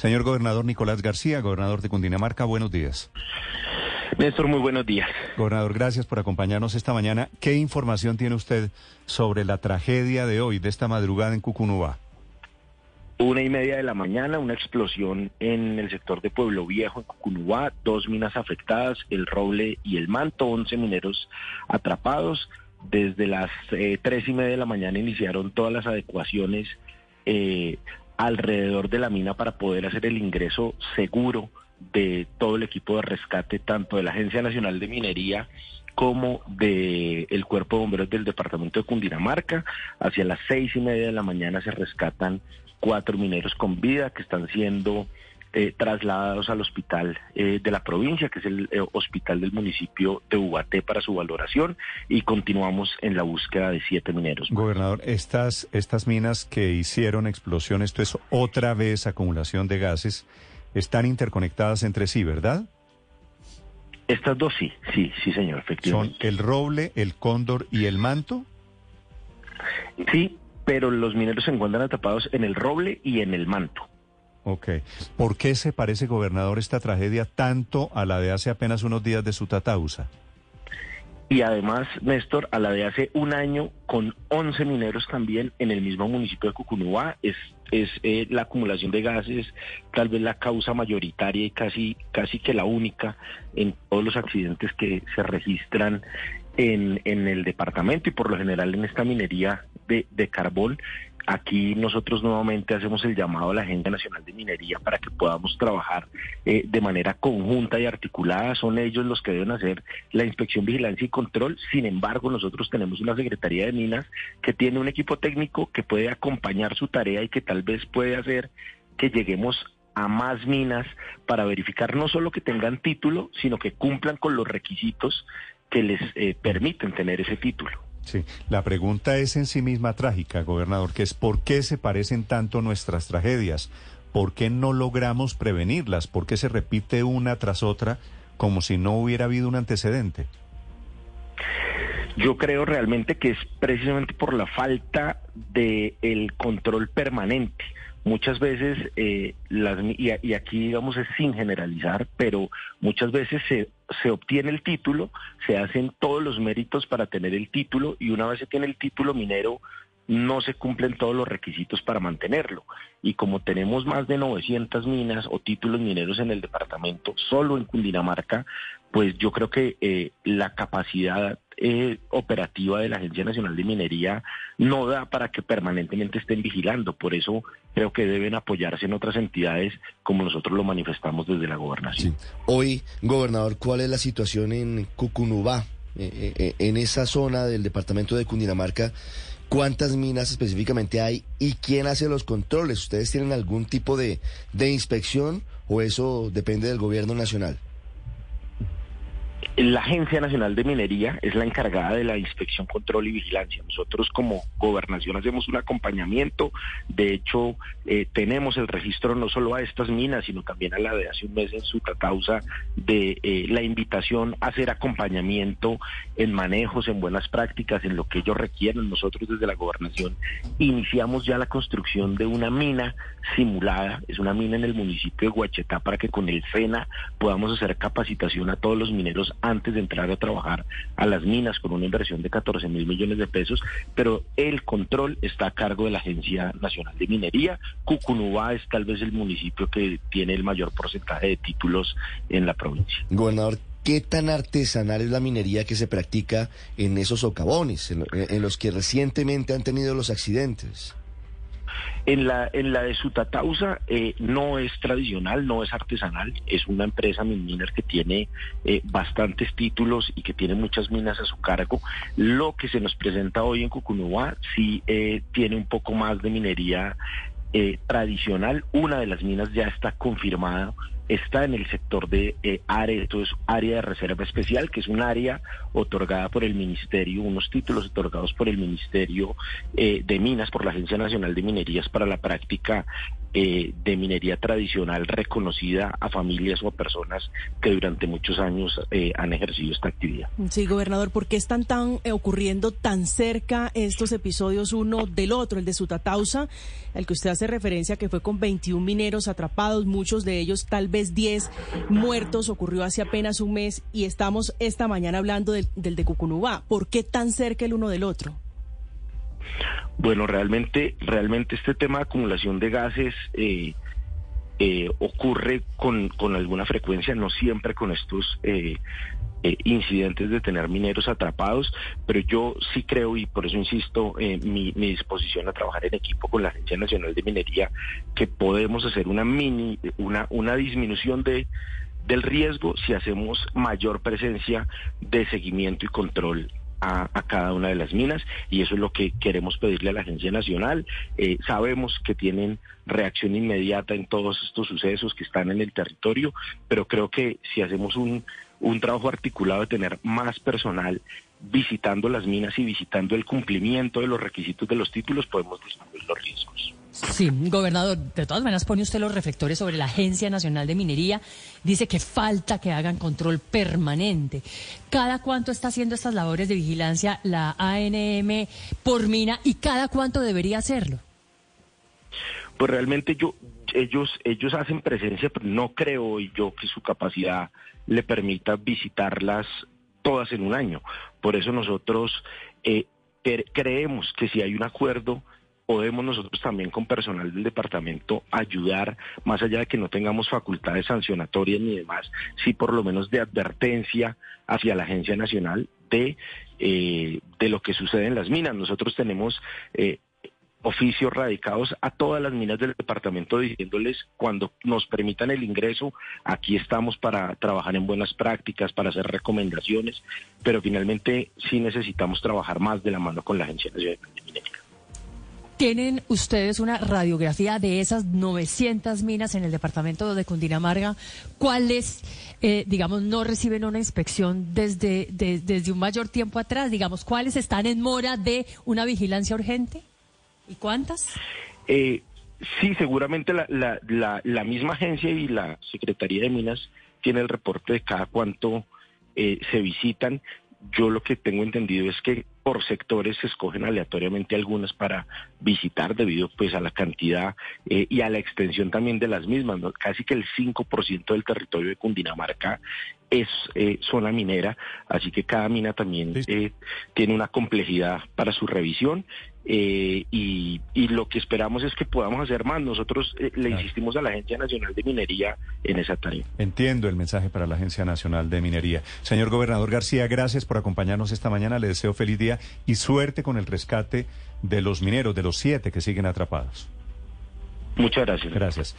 Señor gobernador Nicolás García, gobernador de Cundinamarca, buenos días. Néstor, muy buenos días. Gobernador, gracias por acompañarnos esta mañana. ¿Qué información tiene usted sobre la tragedia de hoy, de esta madrugada en Cucunúa? Una y media de la mañana, una explosión en el sector de Pueblo Viejo, en Cucunúa, dos minas afectadas, el roble y el manto, once mineros atrapados. Desde las eh, tres y media de la mañana iniciaron todas las adecuaciones eh, alrededor de la mina para poder hacer el ingreso seguro de todo el equipo de rescate, tanto de la Agencia Nacional de Minería como del el Cuerpo de Bomberos del Departamento de Cundinamarca. Hacia las seis y media de la mañana se rescatan cuatro mineros con vida que están siendo eh, trasladados al hospital eh, de la provincia, que es el eh, hospital del municipio de Ubaté para su valoración y continuamos en la búsqueda de siete mineros. Gobernador, estas, estas minas que hicieron explosión, esto es otra vez acumulación de gases, están interconectadas entre sí, ¿verdad? Estas dos sí, sí, sí señor, efectivamente. ¿Son el roble, el cóndor y el manto? Sí, pero los mineros se encuentran atrapados en el roble y en el manto. Ok. ¿Por qué se parece, gobernador, esta tragedia tanto a la de hace apenas unos días de su tatausa? Y además, Néstor, a la de hace un año, con 11 mineros también en el mismo municipio de Cucunúa, es, es eh, la acumulación de gases, tal vez la causa mayoritaria y casi, casi que la única en todos los accidentes que se registran en, el departamento y por lo general en esta minería de, de carbón Aquí nosotros nuevamente hacemos el llamado a la Agencia Nacional de Minería para que podamos trabajar eh, de manera conjunta y articulada. Son ellos los que deben hacer la inspección, vigilancia y control. Sin embargo, nosotros tenemos una Secretaría de Minas que tiene un equipo técnico que puede acompañar su tarea y que tal vez puede hacer que lleguemos a más minas para verificar no solo que tengan título, sino que cumplan con los requisitos que les eh, permiten tener ese título. Sí, la pregunta es en sí misma trágica, gobernador, que es ¿por qué se parecen tanto nuestras tragedias? ¿Por qué no logramos prevenirlas? ¿Por qué se repite una tras otra como si no hubiera habido un antecedente? Yo creo realmente que es precisamente por la falta de el control permanente muchas veces, eh, las, y, aquí digamos es sin generalizar, pero muchas veces se, se obtiene el título, se hacen todos los méritos para tener el título y una vez se tiene el título minero no se cumplen todos los requisitos para mantenerlo. Y como tenemos más de 900 minas o títulos mineros en el departamento, solo en Cundinamarca, pues yo creo que eh, la capacidad eh, operativa de la Agencia Nacional de Minería no da para que permanentemente estén vigilando. Por eso creo que deben apoyarse en otras entidades como nosotros lo manifestamos desde la gobernación. Hoy, gobernador, ¿cuál es la situación en Cucunubá, eh, en esa zona del departamento de Cundinamarca? ¿Cuántas minas específicamente hay y quién hace los controles? ¿Ustedes tienen algún tipo de, de inspección o eso depende del gobierno nacional? La Agencia Nacional de Minería es la encargada de la inspección, control y vigilancia. Nosotros como gobernación hacemos un acompañamiento. De hecho, eh, tenemos el registro no solo a estas minas, sino también a la de hace un mes en su causa de eh, la invitación a hacer acompañamiento en manejos, en buenas prácticas, en lo que ellos requieren. Nosotros desde la gobernación iniciamos ya la construcción de una mina simulada. Es una mina en el municipio de Huachetá para que con el FENA podamos hacer capacitación a todos los mineros antes de entrar a trabajar a las minas con una inversión de 14 mil millones de pesos, pero el control está a cargo de la Agencia Nacional de Minería. Cucunúa es tal vez el municipio que tiene el mayor porcentaje de títulos en la provincia. Gobernador, ¿qué tan artesanal es la minería que se practica en esos socavones, en los que recientemente han tenido los accidentes? En la, en la de Sutatausa eh, no es tradicional, no es artesanal, es una empresa minera que tiene eh, bastantes títulos y que tiene muchas minas a su cargo. Lo que se nos presenta hoy en Cucunúa sí eh, tiene un poco más de minería tradicional. Una de las minas ya está confirmada está en el sector de eh, área, esto es área de reserva especial, que es un área otorgada por el Ministerio, unos títulos otorgados por el Ministerio eh, de Minas, por la Agencia Nacional de Minerías para la práctica eh, de minería tradicional reconocida a familias o a personas que durante muchos años eh, han ejercido esta actividad. Sí, gobernador, ¿por qué están tan ocurriendo tan cerca estos episodios uno del otro? El de Sutatausa, al que usted hace referencia, que fue con 21 mineros atrapados, muchos de ellos tal vez 10 muertos, ocurrió hace apenas un mes y estamos esta mañana hablando del, del de Cucunubá. ¿Por qué tan cerca el uno del otro? Bueno, realmente, realmente este tema de acumulación de gases eh, eh, ocurre con, con, alguna frecuencia, no siempre con estos eh, eh, incidentes de tener mineros atrapados, pero yo sí creo y por eso insisto mi, mi, disposición a trabajar en equipo con la Agencia Nacional de Minería que podemos hacer una mini, una, una disminución de del riesgo si hacemos mayor presencia de seguimiento y control a, cada una de las minas y eso es lo que queremos pedirle a la Agencia Nacional. Eh, sabemos que tienen reacción inmediata en todos estos sucesos que están en el territorio, pero creo que si hacemos un, un trabajo articulado de tener más personal visitando las minas y visitando el cumplimiento de los requisitos de los títulos, podemos disminuir los riesgos. Sí, gobernador, de todas maneras pone usted los reflectores sobre la Agencia Nacional de Minería. Dice que falta que hagan control permanente. ¿Cada cuánto está haciendo estas labores de vigilancia la ANM por mina y cada cuánto debería hacerlo? Pues realmente yo, ellos, ellos hacen presencia, pero no creo yo que su capacidad le permita visitarlas todas en un año. Por eso nosotros eh, creemos que si hay un acuerdo podemos nosotros también con personal del departamento ayudar, más allá de que no tengamos facultades sancionatorias ni demás, sí por lo menos de advertencia hacia la Agencia Nacional de, eh, de lo que sucede en las minas. Nosotros tenemos eh, oficios radicados a todas las minas del departamento diciéndoles cuando nos permitan el ingreso, aquí estamos para trabajar en buenas prácticas, para hacer recomendaciones, pero finalmente sí necesitamos trabajar más de la mano con la Agencia Nacional de Minería. ¿Tienen ustedes una radiografía de esas 900 minas en el departamento de Cundinamarca? ¿Cuáles, eh, digamos, no reciben una inspección desde, de, desde un mayor tiempo atrás? Digamos, ¿cuáles están en mora de una vigilancia urgente? ¿Y cuántas? Eh, sí, seguramente la, la, la, la, misma agencia y la Secretaría de Minas tiene el reporte de cada cuánto eh, se visitan. Yo lo que tengo entendido es que por sectores se escogen aleatoriamente algunas para visitar debido pues a la cantidad eh, y a la extensión también de las mismas. ¿no? Casi que el 5% del territorio de Cundinamarca es eh, zona minera, así que cada mina también eh, tiene una complejidad para su revisión eh, y, y, lo que esperamos es que podamos hacer más. Nosotros eh, le claro. insistimos a la Agencia Nacional de Minería en esa tarea. Entiendo el mensaje para la Agencia Nacional de Minería. Señor Gobernador García, gracias por acompañarnos esta mañana. Le deseo feliz día y suerte con el rescate de los mineros, de los siete que siguen atrapados. Muchas gracias. Gracias.